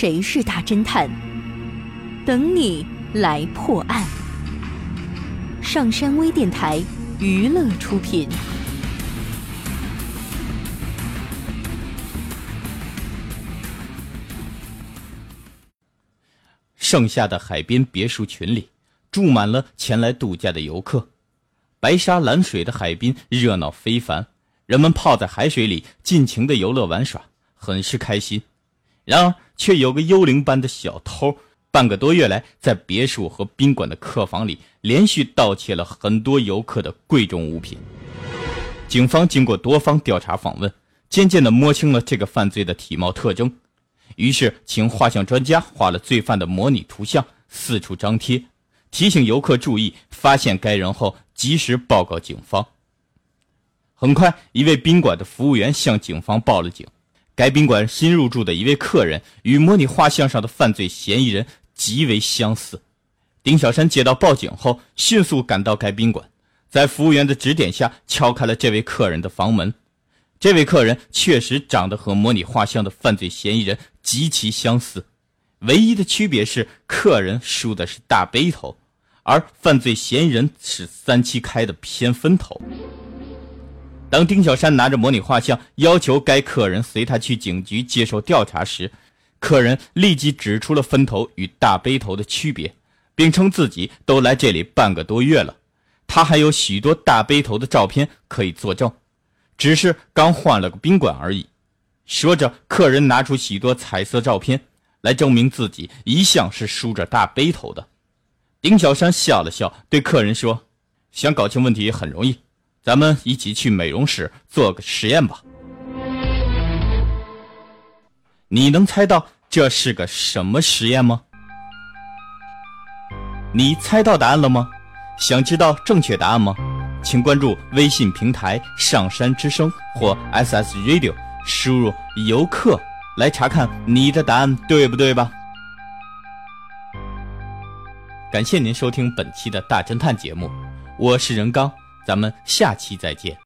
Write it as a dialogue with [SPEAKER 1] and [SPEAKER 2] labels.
[SPEAKER 1] 谁是大侦探？等你来破案。上山微电台娱乐出品。
[SPEAKER 2] 盛夏的海边别墅群里，住满了前来度假的游客。白沙蓝水的海滨热闹非凡，人们泡在海水里尽情的游乐玩耍，很是开心。然而，却有个幽灵般的小偷，半个多月来在别墅和宾馆的客房里连续盗窃了很多游客的贵重物品。警方经过多方调查访问，渐渐地摸清了这个犯罪的体貌特征，于是请画像专家画了罪犯的模拟图像，四处张贴。提醒游客注意，发现该人后及时报告警方。很快，一位宾馆的服务员向警方报了警。该宾馆新入住的一位客人与模拟画像上的犯罪嫌疑人极为相似。丁小山接到报警后，迅速赶到该宾馆，在服务员的指点下敲开了这位客人的房门。这位客人确实长得和模拟画像的犯罪嫌疑人极其相似。唯一的区别是，客人梳的是大背头，而犯罪嫌疑人是三七开的偏分头。当丁小山拿着模拟画像要求该客人随他去警局接受调查时，客人立即指出了分头与大背头的区别，并称自己都来这里半个多月了，他还有许多大背头的照片可以作证，只是刚换了个宾馆而已。说着，客人拿出许多彩色照片。来证明自己一向是梳着大背头的，丁小山笑了笑，对客人说：“想搞清问题很容易，咱们一起去美容室做个实验吧。你能猜到这是个什么实验吗？你猜到答案了吗？想知道正确答案吗？请关注微信平台‘上山之声’或 SS Radio，输入‘游客’。”来查看你的答案对不对吧？感谢您收听本期的大侦探节目，我是任刚，咱们下期再见。